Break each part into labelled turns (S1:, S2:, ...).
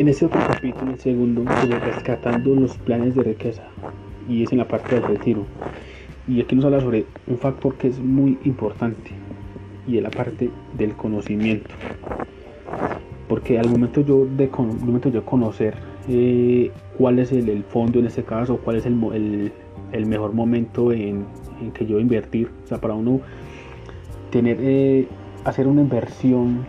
S1: En este otro capítulo, el segundo, rescatando los planes de riqueza, y es en la parte del retiro. Y aquí nos habla sobre un factor que es muy importante, y es la parte del conocimiento. Porque al momento yo de, momento yo conocer eh, cuál es el, fondo en este caso, cuál es el, el, mejor momento en, en, que yo invertir, o sea, para uno tener, eh, hacer una inversión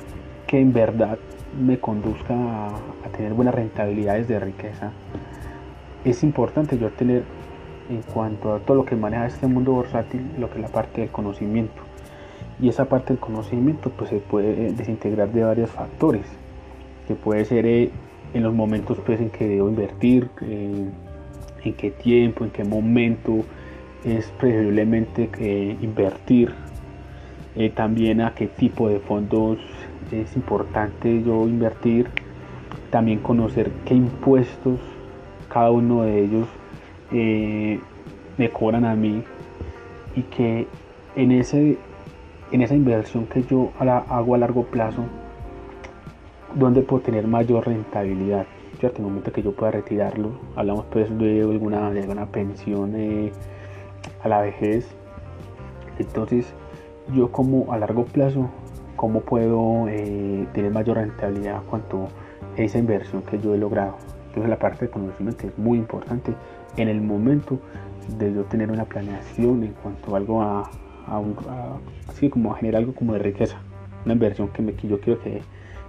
S1: que en verdad me conduzca a, tener buenas rentabilidades de riqueza, es importante yo tener en cuanto a todo lo que maneja este mundo bursátil, lo que es la parte del conocimiento. Y esa parte del conocimiento pues se puede eh, desintegrar de varios factores, que puede ser eh, en los momentos pues, en que debo invertir, eh, en qué tiempo, en qué momento es preferiblemente invertir, también a qué tipo de fondos es importante yo invertir, también conocer qué impuestos cada uno de ellos eh, me cobran a mí y que en, ese, en esa inversión que yo hago a largo plazo, donde puedo tener mayor rentabilidad. En el momento que yo pueda retirarlo, hablamos pues de alguna, alguna pensión eh, a la vejez. Entonces, yo como a largo plazo cómo puedo eh, tener mayor rentabilidad cuanto a esa inversión que yo he logrado. Entonces la parte de conocimiento es muy importante en el momento de yo tener una planeación en cuanto a algo a, así como a generar algo como de riqueza, una inversión que, me, yo quiero que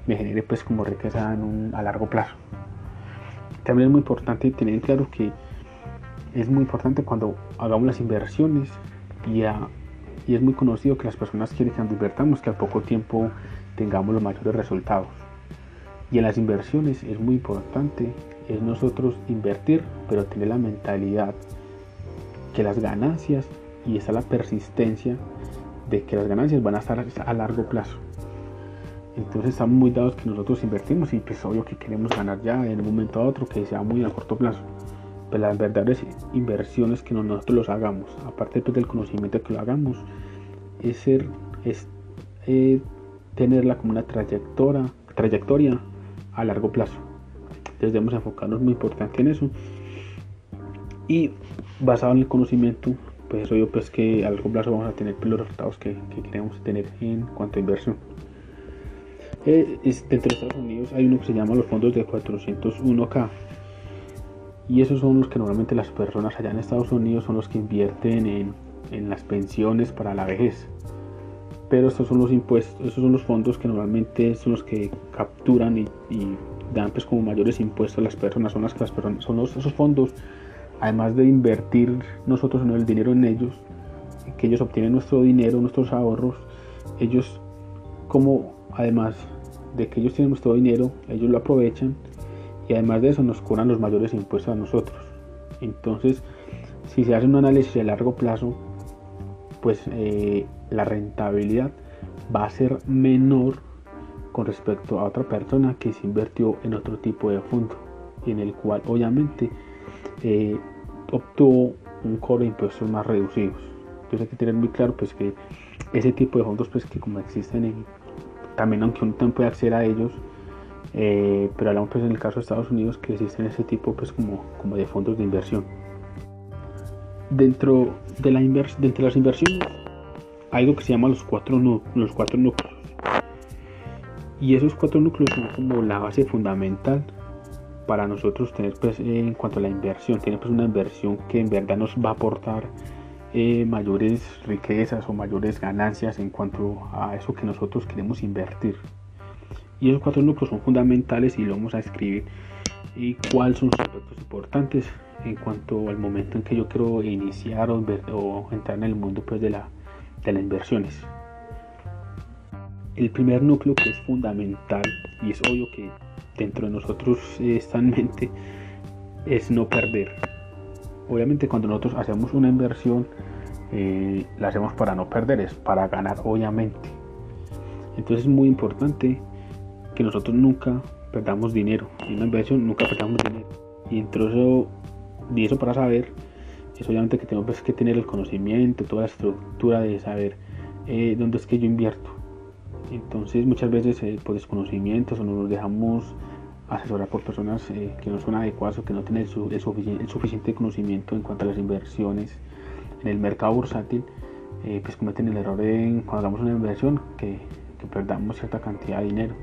S1: me genere pues como riqueza a largo plazo. También es muy importante tener claro que es muy importante cuando hagamos las inversiones y a, y es muy conocido que las personas quieren que nos invertamos, que al poco tiempo tengamos los mayores resultados. Y en las inversiones es muy importante es nosotros invertir, pero tener la mentalidad que las ganancias y esa la persistencia de que las ganancias van a estar a largo plazo. Entonces estamos muy dados que nosotros invertimos y pues obvio que queremos ganar ya en un momento a otro que sea muy a corto plazo las verdaderas inversiones que nosotros los hagamos, aparte pues, del conocimiento que lo hagamos, es eh, tenerla como una trayectoria, trayectoria a largo plazo. Entonces debemos enfocarnos muy importante en eso. Y basado en el conocimiento, pues obvio pues que a largo plazo vamos a tener pues, los resultados que, queremos tener en cuanto a inversión. Eh, dentro de Estados Unidos hay uno que se llama los fondos de 401k y esos son los que normalmente las personas allá en Estados Unidos son los que invierten en, en las pensiones para la vejez. Pero estos son los impuestos, estos son los fondos que normalmente son los que capturan y, dan pues como mayores impuestos a las personas. Son las las personas, son esos fondos, además de invertir nosotros el dinero en ellos, que ellos obtienen nuestro dinero, nuestros ahorros, ellos como además de que ellos tienen nuestro dinero, ellos lo aprovechan y además de eso nos cobran los mayores impuestos a nosotros. Entonces, si se hace un análisis a largo plazo, pues eh, la rentabilidad va a ser menor con respecto a otra persona que se invirtió en otro tipo de fondo, en el cual obviamente eh, obtuvo un cobro de impuestos más reducidos. Entonces hay que tener muy claro pues que ese tipo de fondos pues que como existen en, también aunque uno también puede acceder a ellos, eh, pero hablamos pues en el caso de Estados Unidos que existen ese tipo pues como, como de fondos de inversión. Dentro de, la dentro de las inversiones hay algo que se llama los cuatro, los cuatro núcleos. Y esos cuatro núcleos son como la base fundamental para nosotros tener pues en cuanto a la inversión, tener pues una inversión que en verdad nos va a aportar eh, mayores riquezas o mayores ganancias en cuanto a eso que nosotros queremos invertir. Y esos cuatro núcleos son fundamentales y lo vamos a escribir. ¿Y cuáles son sus aspectos importantes en cuanto al momento en que yo quiero iniciar o, entrar en el mundo pues, de, la, de las inversiones? El primer núcleo que es fundamental y es obvio que dentro de nosotros está en mente es no perder. Obviamente cuando nosotros hacemos una inversión eh, la hacemos para no perder, es para ganar obviamente. Entonces es muy importante que nosotros nunca perdamos dinero. En una inversión nunca perdamos dinero. Y entre eso, y eso para saber, es obviamente que tenemos que tener el conocimiento, toda la estructura de saber eh, dónde es que yo invierto. Entonces muchas veces eh, por desconocimientos o nos dejamos asesorar por personas eh, que no son adecuadas o que no tienen el, suficiente conocimiento en cuanto a las inversiones en el mercado bursátil, pues cometen el error de cuando hagamos una inversión que perdamos cierta cantidad de dinero.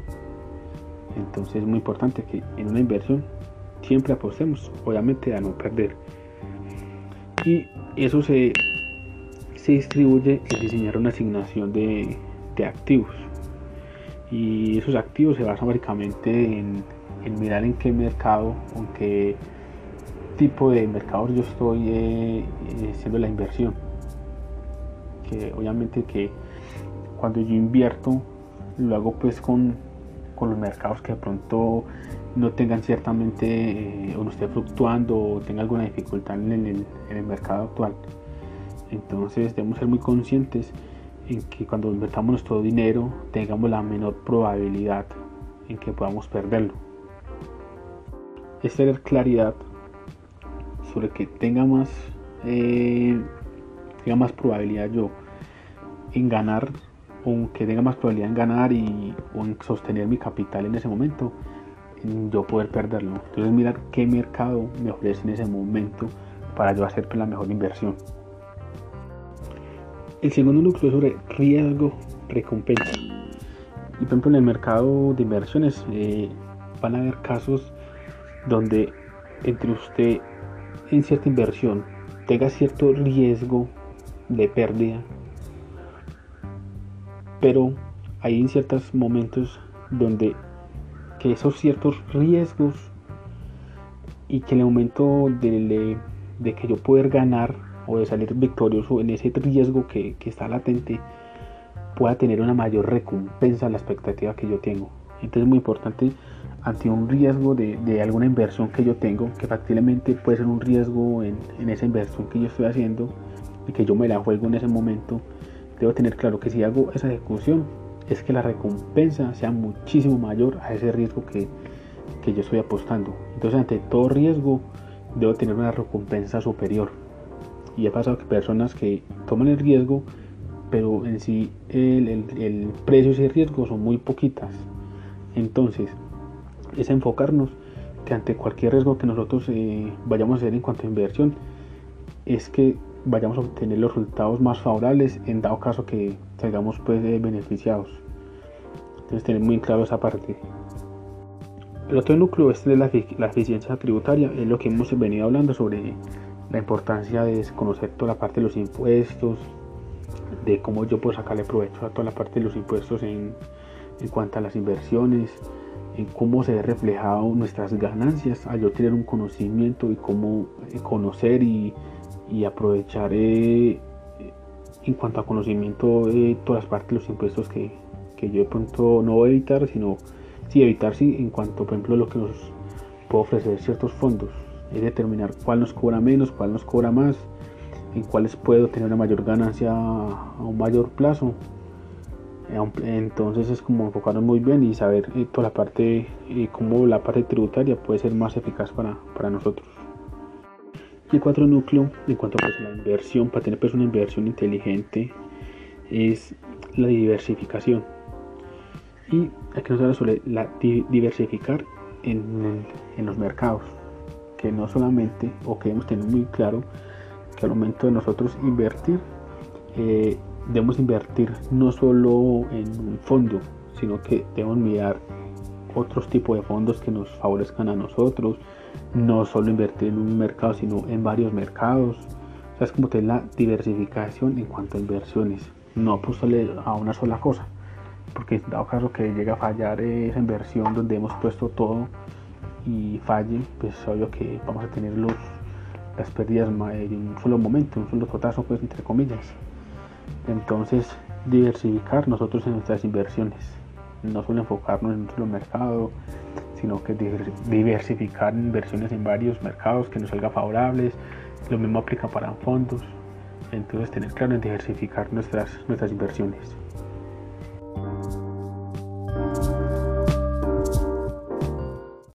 S1: Entonces es muy importante que en una inversión siempre apostemos, obviamente a no perder. Y eso se, se distribuye en diseñar una asignación de, de activos. Y esos activos se basan básicamente en, mirar en qué mercado, en qué tipo de mercados yo estoy eh, eh, haciendo la inversión. Que obviamente que cuando yo invierto lo hago pues con, con los mercados que de pronto no tengan ciertamente eh, o no esté fluctuando o tenga alguna dificultad en el, mercado actual. Entonces debemos ser muy conscientes en que cuando invertamos nuestro dinero tengamos la menor probabilidad en que podamos perderlo. Es tener claridad sobre que tenga más, eh, tenga más probabilidad yo en ganar o que tenga más probabilidad en ganar y o en sostener mi capital en ese momento en yo poder perderlo. Entonces mirar qué mercado me ofrece en ese momento para yo hacer la mejor inversión. El segundo núcleo es sobre riesgo recompensa. Y por ejemplo en el mercado de inversiones eh, van a haber casos donde entre usted en cierta inversión tenga cierto riesgo de pérdida, pero hay en ciertos momentos donde que esos ciertos riesgos y que el aumento de, de que yo poder ganar o de salir victorioso en ese riesgo que, que está latente pueda tener una mayor recompensa a la expectativa que yo tengo. Entonces es muy importante ante un riesgo de, alguna inversión que yo tengo, que factiblemente puede ser un riesgo en, esa inversión que yo estoy haciendo y que yo me la juego en ese momento, debo tener claro que si hago esa ejecución es que la recompensa sea muchísimo mayor a ese riesgo que, que yo estoy apostando. Entonces ante todo riesgo debo tener una recompensa superior. Y he pasado que personas que toman el riesgo, pero en sí el, el, el precio y ese riesgo son muy poquitas. Entonces, es enfocarnos que ante cualquier riesgo que nosotros eh, vayamos a hacer en cuanto a inversión, es que vayamos a obtener los resultados más favorables en dado caso que salgamos pues beneficiados. Entonces tener muy claro esa parte. El otro núcleo este de la, la, eficiencia tributaria es lo que hemos venido hablando sobre la importancia de conocer toda la parte de los impuestos, de cómo yo puedo sacarle provecho a toda la parte de los impuestos en, en cuanto a las inversiones, en cómo se ve reflejado nuestras ganancias al yo tener un conocimiento y cómo eh, conocer y, aprovechar eh, en cuanto a conocimiento de todas las partes los impuestos que, yo de pronto no voy a evitar, sino sí evitar sí, en cuanto por ejemplo lo que nos puede ofrecer ciertos fondos, es determinar cuál nos cobra menos, cuál nos cobra más, en cuáles puedo tener una mayor ganancia a un mayor plazo entonces es como enfocarnos muy bien y saber eh, toda la parte y eh, cómo la parte tributaria puede ser más eficaz para, para nosotros. El cuatro núcleo en cuanto a pues, la inversión, para tener pues una inversión inteligente, es la diversificación. Y aquí nos habla sobre la diversificar en, en, los mercados, que no solamente, o que debemos tener muy claro, que al momento de nosotros invertir, eh, debemos invertir no solo en un fondo, sino que debemos mirar otros tipos de fondos que nos favorezcan a nosotros, no solo invertir en un mercado, sino en varios mercados. O sea, es como tener la diversificación en cuanto a inversiones, no apostarle a una sola cosa, porque en dado caso que llegue a fallar esa inversión donde hemos puesto todo y falle, pues obvio que vamos a tener los, las pérdidas en un solo momento, un solo totazo, pues entre comillas. Entonces, diversificar nosotros en nuestras inversiones, no solo enfocarnos en un solo mercado, sino que diversificar inversiones en varios mercados que nos salga favorables. Lo mismo aplica para fondos. Entonces, tener claro en diversificar nuestras, nuestras inversiones.